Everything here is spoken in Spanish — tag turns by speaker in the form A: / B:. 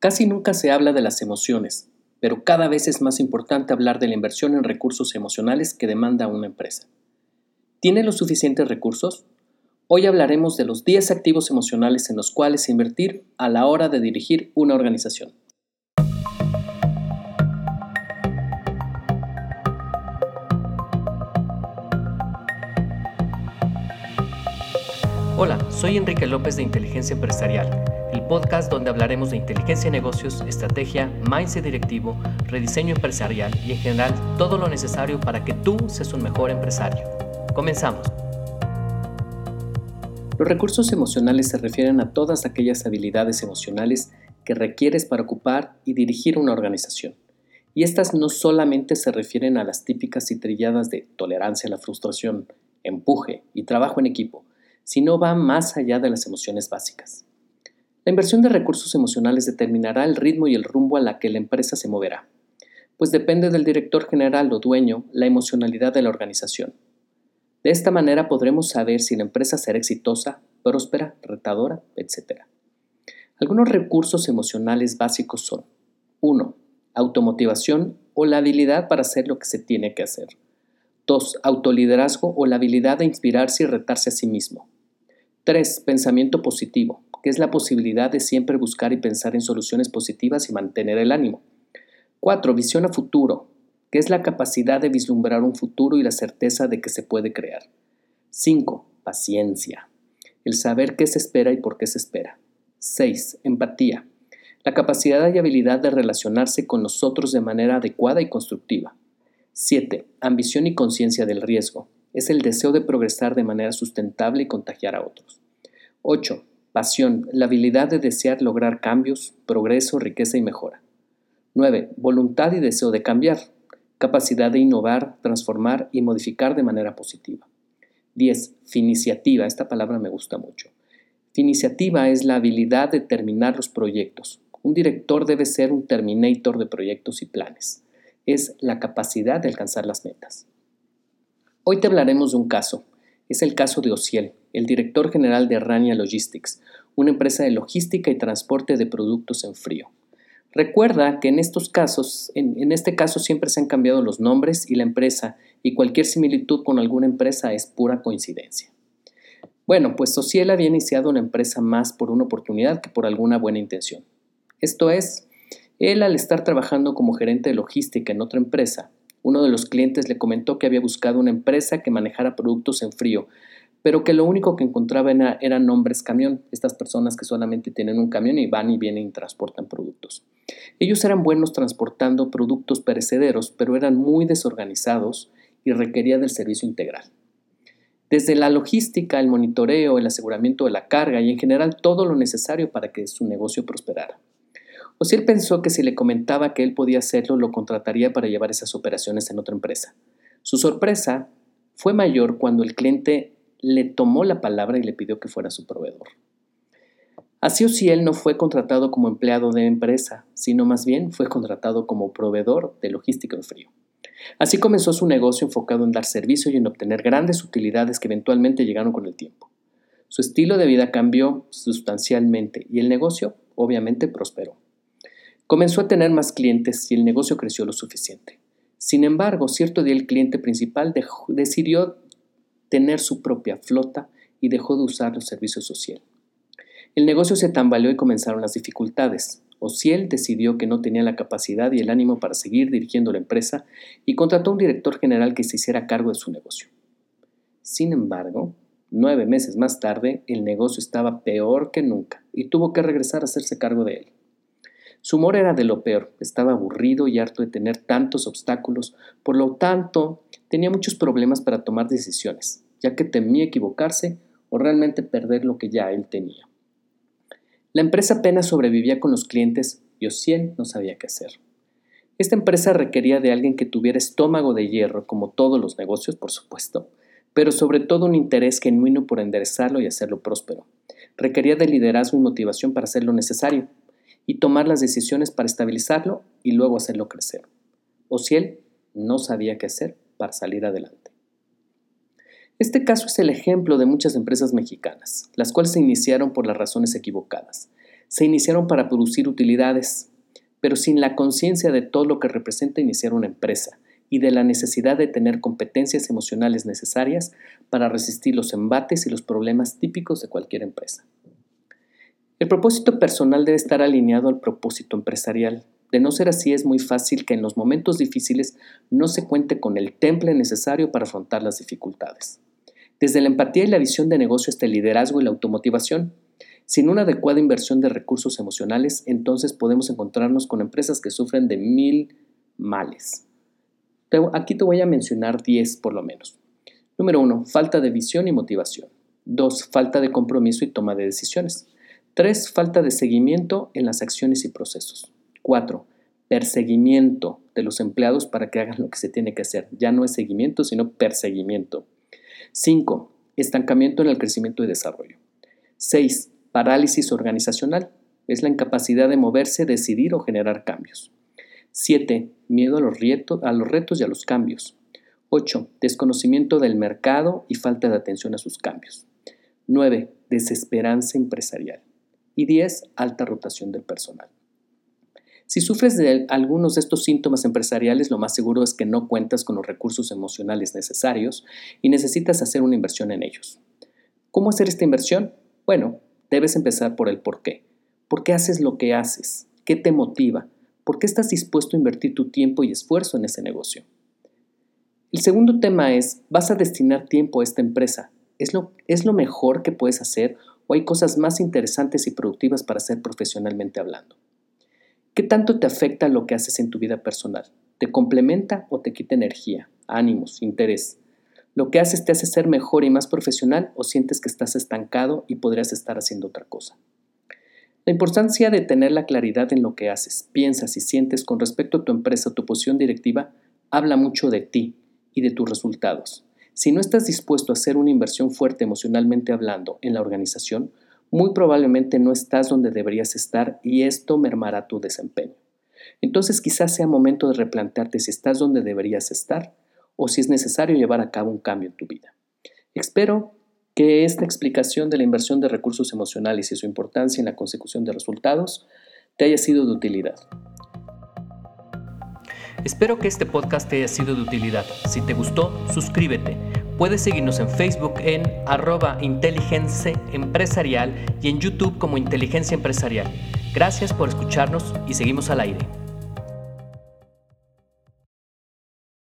A: Casi nunca se habla de las emociones, pero cada vez es más importante hablar de la inversión en recursos emocionales que demanda una empresa. ¿Tiene los suficientes recursos? Hoy hablaremos de los 10 activos emocionales en los cuales invertir a la hora de dirigir una organización. Hola, soy Enrique López de Inteligencia Empresarial, podcast donde hablaremos de inteligencia de negocios, estrategia, mindset directivo, rediseño empresarial y en general todo lo necesario para que tú seas un mejor empresario. Comenzamos. Los recursos emocionales se refieren a todas aquellas habilidades emocionales que requieres para ocupar y dirigir una organización. Y estas no solamente se refieren a las típicas y trilladas de tolerancia a la frustración, empuje y trabajo en equipo, sino va más allá de las emociones básicas. La inversión de recursos emocionales determinará el ritmo y el rumbo a la que la empresa se moverá, pues depende del director general o dueño la emocionalidad de la organización. De esta manera podremos saber si la empresa será exitosa, próspera, retadora, etc. Algunos recursos emocionales básicos son 1. Automotivación o la habilidad para hacer lo que se tiene que hacer. 2. Autoliderazgo o la habilidad de inspirarse y retarse a sí mismo. 3. Pensamiento positivo, que es la posibilidad de siempre buscar y pensar en soluciones positivas y mantener el ánimo. 4. Visión a futuro, que es la capacidad de vislumbrar un futuro y la certeza de que se puede crear. 5. Paciencia, el saber qué se espera y por qué se espera. 6. Empatía, la capacidad y habilidad de relacionarse con los otros de manera adecuada y constructiva. 7. Ambición y conciencia del riesgo, es el deseo de progresar de manera sustentable y contagiar a otros. 8. Pasión, la habilidad de desear lograr cambios, progreso, riqueza y mejora. 9. Voluntad y deseo de cambiar, capacidad de innovar, transformar y modificar de manera positiva. 10. Finiciativa, esta palabra me gusta mucho. Finiciativa es la habilidad de terminar los proyectos. Un director debe ser un terminator de proyectos y planes. Es la capacidad de alcanzar las metas. Hoy te hablaremos de un caso. Es el caso de Ociel, el director general de Rania Logistics, una empresa de logística y transporte de productos en frío. Recuerda que en estos casos, en, este caso siempre se han cambiado los nombres y la empresa, y cualquier similitud con alguna empresa es pura coincidencia. Bueno, pues Ociel había iniciado una empresa más por una oportunidad que por alguna buena intención. Esto es, él al estar trabajando como gerente de logística en otra empresa, uno de los clientes le comentó que había buscado una empresa que manejara productos en frío, pero que lo único que encontraba eran nombres camión, estas personas que solamente tienen un camión y van y vienen y transportan productos. Ellos eran buenos transportando productos perecederos, pero eran muy desorganizados y requerían del servicio integral. Desde la logística, el monitoreo, el aseguramiento de la carga y en general todo lo necesario para que su negocio prosperara. O si él pensó que si le comentaba que él podía hacerlo, lo contrataría para llevar esas operaciones en otra empresa. Su sorpresa fue mayor cuando el cliente le tomó la palabra y le pidió que fuera su proveedor. Así o si él no fue contratado como empleado de empresa, sino más bien fue contratado como proveedor de logística en frío. Así comenzó su negocio enfocado en dar servicio y en obtener grandes utilidades que eventualmente llegaron con el tiempo. Su estilo de vida cambió sustancialmente y el negocio obviamente prosperó. Comenzó a tener más clientes y el negocio creció lo suficiente. Sin embargo, cierto día el cliente principal decidió tener su propia flota y dejó de usar los servicios social. El negocio se tambaleó y comenzaron las dificultades. Ociel decidió que no tenía la capacidad y el ánimo para seguir dirigiendo la empresa y contrató a un director general que se hiciera cargo de su negocio. Sin embargo, nueve meses más tarde, el negocio estaba peor que nunca y tuvo que regresar a hacerse cargo de él. Su humor era de lo peor, estaba aburrido y harto de tener tantos obstáculos, por lo tanto tenía muchos problemas para tomar decisiones, ya que temía equivocarse o realmente perder lo que ya él tenía. La empresa apenas sobrevivía con los clientes y Ociel no sabía qué hacer. Esta empresa requería de alguien que tuviera estómago de hierro, como todos los negocios, por supuesto, pero sobre todo un interés genuino por enderezarlo y hacerlo próspero. Requería de liderazgo y motivación para hacer lo necesario, y tomar las decisiones para estabilizarlo y luego hacerlo crecer. O si él no sabía qué hacer para salir adelante. Este caso es el ejemplo de muchas empresas mexicanas, las cuales se iniciaron por las razones equivocadas. Se iniciaron para producir utilidades, pero sin la conciencia de todo lo que representa iniciar una empresa y de la necesidad de tener competencias emocionales necesarias para resistir los embates y los problemas típicos de cualquier empresa. El propósito personal debe estar alineado al propósito empresarial. De no ser así, es muy fácil que en los momentos difíciles no se cuente con el temple necesario para afrontar las dificultades. Desde la empatía y la visión de negocio hasta el liderazgo y la automotivación, sin una adecuada inversión de recursos emocionales, entonces podemos encontrarnos con empresas que sufren de mil males. Aquí te voy a mencionar 10 por lo menos. Número 1. Falta de visión y motivación. 2. Falta de compromiso y toma de decisiones. 3. Falta de seguimiento en las acciones y procesos. 4. Perseguimiento de los empleados para que hagan lo que se tiene que hacer. Ya no es seguimiento, sino perseguimiento. 5. Estancamiento en el crecimiento y desarrollo. 6. Parálisis organizacional. Es la incapacidad de moverse, decidir o generar cambios. 7. Miedo a los, retos, a los retos y a los cambios. 8. Desconocimiento del mercado y falta de atención a sus cambios. 9. Desesperanza empresarial. Y 10. Alta rotación del personal. Si sufres de algunos de estos síntomas empresariales, lo más seguro es que no cuentas con los recursos emocionales necesarios y necesitas hacer una inversión en ellos. ¿Cómo hacer esta inversión? Bueno, debes empezar por el por qué. ¿Por qué haces lo que haces? ¿Qué te motiva? ¿Por qué estás dispuesto a invertir tu tiempo y esfuerzo en ese negocio? El segundo tema es, ¿vas a destinar tiempo a esta empresa? ¿Es lo, ¿Es lo mejor que puedes hacer o hay cosas más interesantes y productivas para hacer profesionalmente hablando? ¿Qué tanto te afecta lo que haces en tu vida personal? ¿Te complementa o te quita energía, ánimos, interés? ¿Lo que haces te hace ser mejor y más profesional o sientes que estás estancado y podrías estar haciendo otra cosa? La importancia de tener la claridad en lo que haces, piensas y sientes con respecto a tu empresa o tu posición directiva habla mucho de ti y de tus resultados. Si no estás dispuesto a hacer una inversión fuerte emocionalmente hablando en la organización, muy probablemente no estás donde deberías estar y esto mermará tu desempeño. Entonces quizás sea momento de replantearte si estás donde deberías estar o si es necesario llevar a cabo un cambio en tu vida. Espero que esta explicación de la inversión de recursos emocionales y su importancia en la consecución de resultados te haya sido de utilidad.
B: Espero que este podcast te haya sido de utilidad. Si te gustó, suscríbete. Puedes seguirnos en Facebook en arroba inteligencia empresarial y en YouTube como inteligencia empresarial. Gracias por escucharnos y seguimos al aire.